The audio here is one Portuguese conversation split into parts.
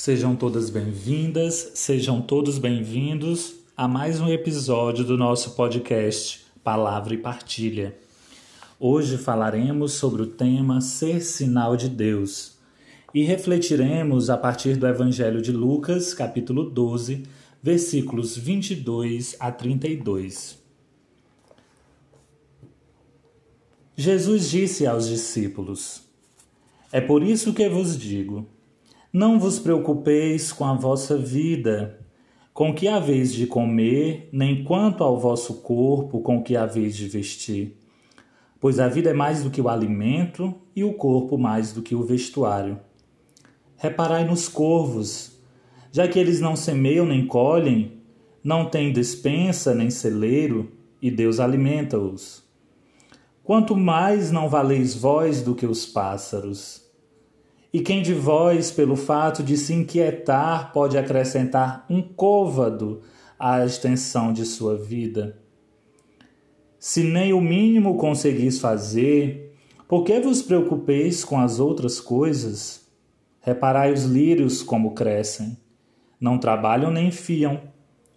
Sejam todas bem-vindas, sejam todos bem-vindos a mais um episódio do nosso podcast Palavra e Partilha. Hoje falaremos sobre o tema Ser Sinal de Deus e refletiremos a partir do Evangelho de Lucas, capítulo 12, versículos 22 a 32. Jesus disse aos discípulos: É por isso que vos digo não vos preocupeis com a vossa vida, com que haveis de comer, nem quanto ao vosso corpo, com que haveis de vestir. Pois a vida é mais do que o alimento e o corpo mais do que o vestuário. Reparai nos corvos, já que eles não semeiam nem colhem, não têm despensa nem celeiro, e Deus alimenta-os. Quanto mais não valeis vós do que os pássaros. E quem de vós, pelo fato de se inquietar, pode acrescentar um côvado à extensão de sua vida? Se nem o mínimo conseguis fazer, por que vos preocupeis com as outras coisas? Reparai os lírios como crescem. Não trabalham nem fiam.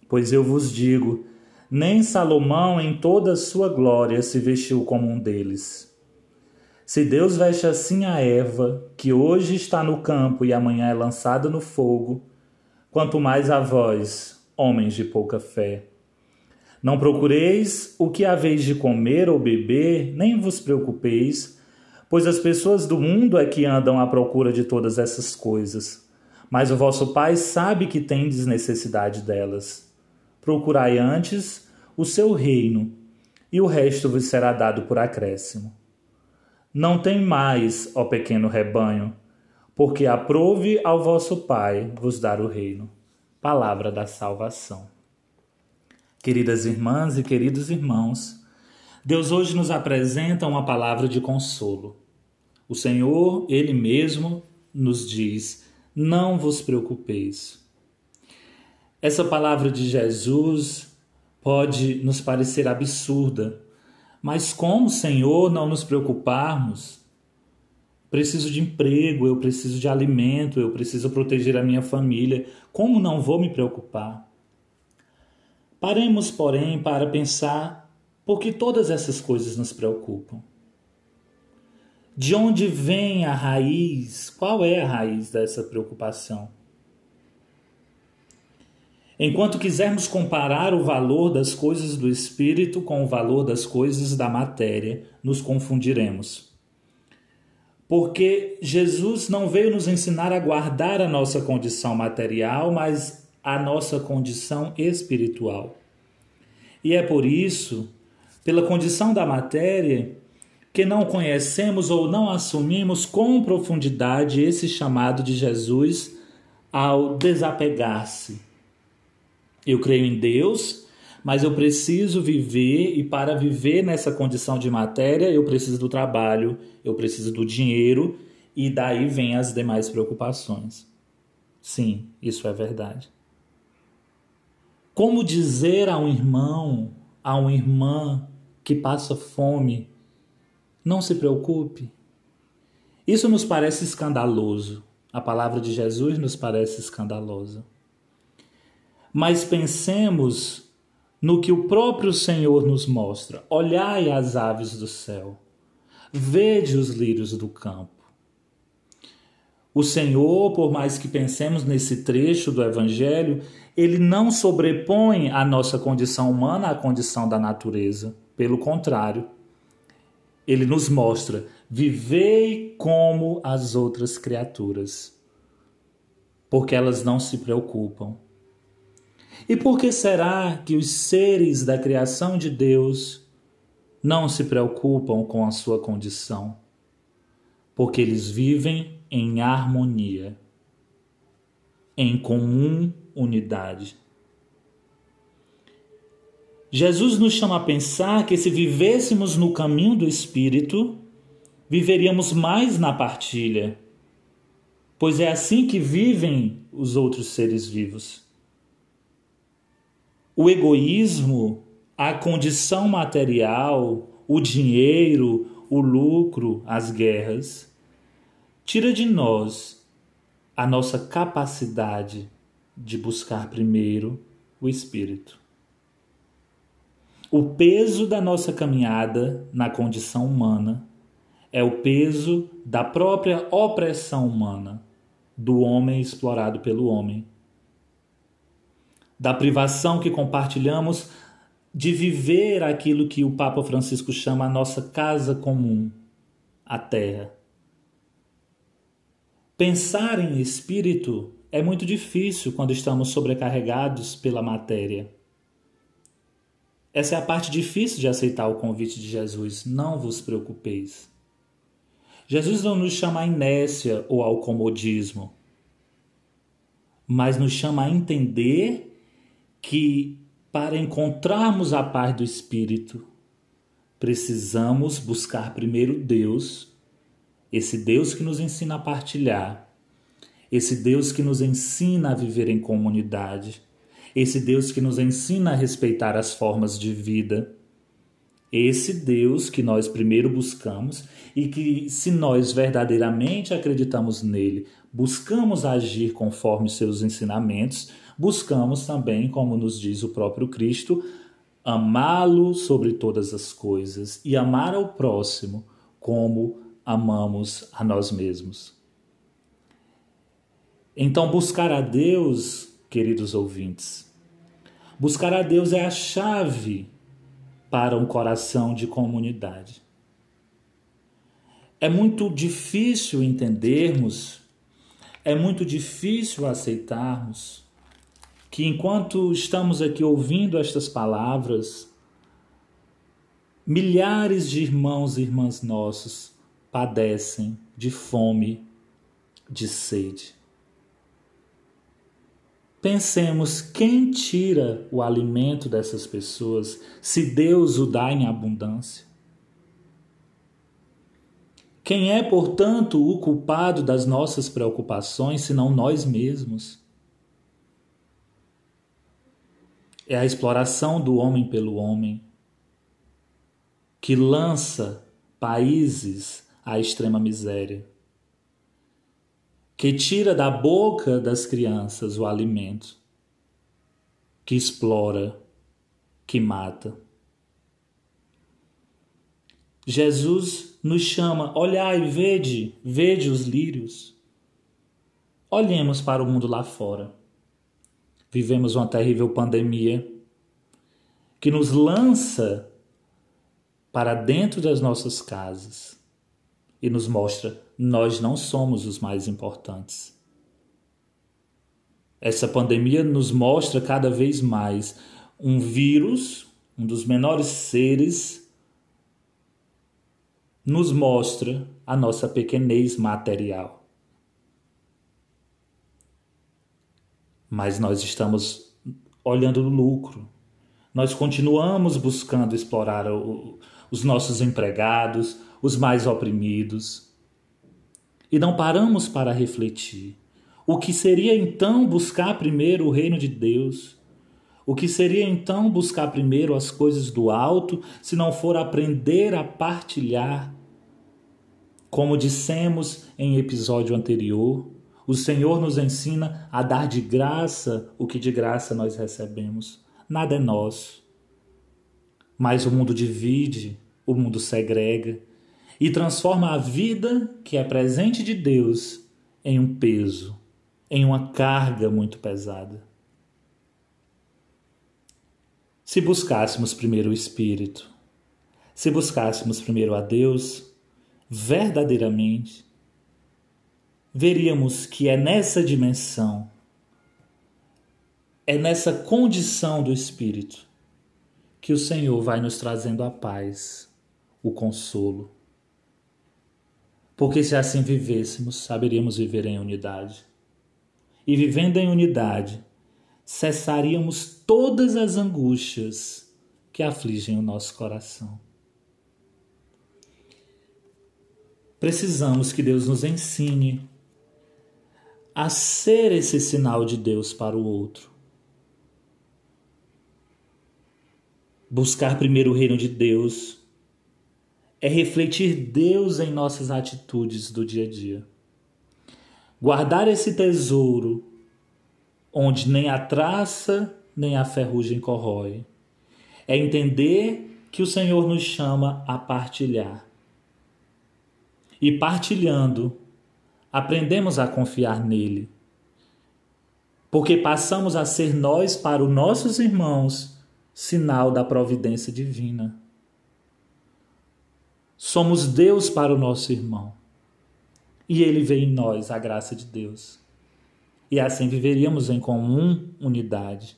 Pois eu vos digo, nem Salomão em toda a sua glória se vestiu como um deles. Se Deus veste assim a Eva, que hoje está no campo e amanhã é lançada no fogo, quanto mais a vós, homens de pouca fé. Não procureis o que haveis de comer ou beber, nem vos preocupeis, pois as pessoas do mundo é que andam à procura de todas essas coisas. Mas o vosso Pai sabe que tendes necessidade delas. Procurai antes o seu reino, e o resto vos será dado por acréscimo. Não tem mais, ó pequeno rebanho, porque aprove ao vosso Pai vos dar o reino. Palavra da salvação. Queridas irmãs e queridos irmãos, Deus hoje nos apresenta uma palavra de consolo. O Senhor, Ele mesmo, nos diz: Não vos preocupeis. Essa palavra de Jesus pode nos parecer absurda, mas como, Senhor, não nos preocuparmos? Preciso de emprego, eu preciso de alimento, eu preciso proteger a minha família. Como não vou me preocupar? Paremos, porém, para pensar por que todas essas coisas nos preocupam. De onde vem a raiz? Qual é a raiz dessa preocupação? Enquanto quisermos comparar o valor das coisas do espírito com o valor das coisas da matéria, nos confundiremos. Porque Jesus não veio nos ensinar a guardar a nossa condição material, mas a nossa condição espiritual. E é por isso, pela condição da matéria, que não conhecemos ou não assumimos com profundidade esse chamado de Jesus ao desapegar-se eu creio em Deus, mas eu preciso viver e para viver nessa condição de matéria, eu preciso do trabalho, eu preciso do dinheiro e daí vem as demais preocupações. Sim, isso é verdade. Como dizer a um irmão, a uma irmã que passa fome, não se preocupe? Isso nos parece escandaloso. A palavra de Jesus nos parece escandalosa mas pensemos no que o próprio Senhor nos mostra. Olhai as aves do céu, vede os lírios do campo. O Senhor, por mais que pensemos nesse trecho do Evangelho, ele não sobrepõe a nossa condição humana à condição da natureza. Pelo contrário, ele nos mostra: vivei como as outras criaturas, porque elas não se preocupam e por que será que os seres da criação de Deus não se preocupam com a sua condição? Porque eles vivem em harmonia, em comum unidade. Jesus nos chama a pensar que se vivêssemos no caminho do Espírito, viveríamos mais na partilha, pois é assim que vivem os outros seres vivos o egoísmo, a condição material, o dinheiro, o lucro, as guerras, tira de nós a nossa capacidade de buscar primeiro o Espírito. O peso da nossa caminhada na condição humana é o peso da própria opressão humana, do homem explorado pelo homem, da privação que compartilhamos de viver aquilo que o Papa Francisco chama a nossa casa comum, a Terra. Pensar em espírito é muito difícil quando estamos sobrecarregados pela matéria. Essa é a parte difícil de aceitar o convite de Jesus. Não vos preocupeis. Jesus não nos chama à inércia ou ao comodismo, mas nos chama a entender que para encontrarmos a paz do Espírito, precisamos buscar primeiro Deus, esse Deus que nos ensina a partilhar, esse Deus que nos ensina a viver em comunidade, esse Deus que nos ensina a respeitar as formas de vida. Esse Deus que nós primeiro buscamos e que, se nós verdadeiramente acreditamos nele, buscamos agir conforme seus ensinamentos, buscamos também, como nos diz o próprio Cristo, amá-lo sobre todas as coisas e amar ao próximo como amamos a nós mesmos. Então, buscar a Deus, queridos ouvintes, buscar a Deus é a chave para um coração de comunidade. É muito difícil entendermos, é muito difícil aceitarmos que enquanto estamos aqui ouvindo estas palavras, milhares de irmãos e irmãs nossos padecem de fome, de sede. Pensemos quem tira o alimento dessas pessoas se Deus o dá em abundância. Quem é, portanto, o culpado das nossas preocupações, senão nós mesmos? É a exploração do homem pelo homem, que lança países à extrema miséria, que tira da boca das crianças o alimento, que explora, que mata. Jesus nos chama, olhai, vede, vede os lírios. Olhemos para o mundo lá fora vivemos uma terrível pandemia que nos lança para dentro das nossas casas e nos mostra nós não somos os mais importantes. Essa pandemia nos mostra cada vez mais um vírus, um dos menores seres, nos mostra a nossa pequenez material. Mas nós estamos olhando o lucro. Nós continuamos buscando explorar o, os nossos empregados, os mais oprimidos. E não paramos para refletir. O que seria então buscar primeiro o reino de Deus? O que seria então buscar primeiro as coisas do alto, se não for aprender a partilhar? Como dissemos em episódio anterior, o Senhor nos ensina a dar de graça o que de graça nós recebemos. Nada é nosso. Mas o mundo divide, o mundo segrega e transforma a vida que é presente de Deus em um peso, em uma carga muito pesada. Se buscássemos primeiro o Espírito, se buscássemos primeiro a Deus, verdadeiramente, veríamos que é nessa dimensão, é nessa condição do Espírito, que o Senhor vai nos trazendo a paz, o consolo. Porque se assim vivêssemos, saberíamos viver em unidade. E vivendo em unidade, cessaríamos todas as angústias que afligem o nosso coração. Precisamos que Deus nos ensine a ser esse sinal de Deus para o outro. Buscar primeiro o reino de Deus é refletir Deus em nossas atitudes do dia a dia. guardar esse tesouro onde nem a traça nem a ferrugem corrói. É entender que o Senhor nos chama a partilhar. E partilhando, aprendemos a confiar nele. Porque passamos a ser nós para os nossos irmãos sinal da providência divina. Somos Deus para o nosso irmão. E ele vê em nós a graça de Deus. E assim viveríamos em comum unidade.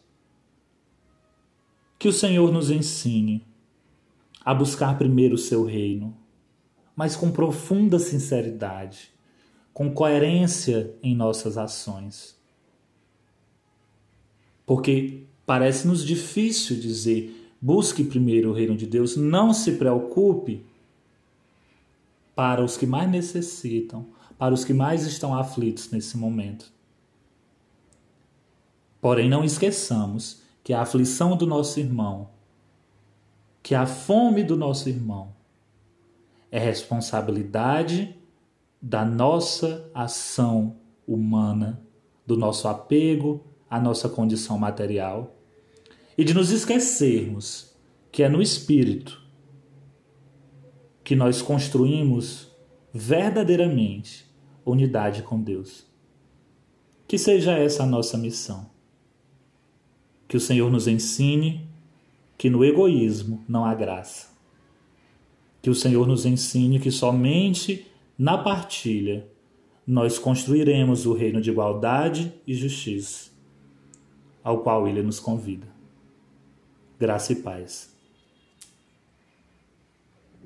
Que o Senhor nos ensine a buscar primeiro o seu reino, mas com profunda sinceridade, com coerência em nossas ações. Porque parece-nos difícil dizer busque primeiro o reino de Deus, não se preocupe para os que mais necessitam, para os que mais estão aflitos nesse momento. Porém, não esqueçamos que a aflição do nosso irmão, que a fome do nosso irmão, é responsabilidade da nossa ação humana, do nosso apego à nossa condição material e de nos esquecermos que é no espírito que nós construímos verdadeiramente unidade com Deus. Que seja essa a nossa missão. Que o Senhor nos ensine que no egoísmo não há graça. Que o Senhor nos ensine que somente na partilha nós construiremos o reino de igualdade e justiça, ao qual ele nos convida. Graça e paz.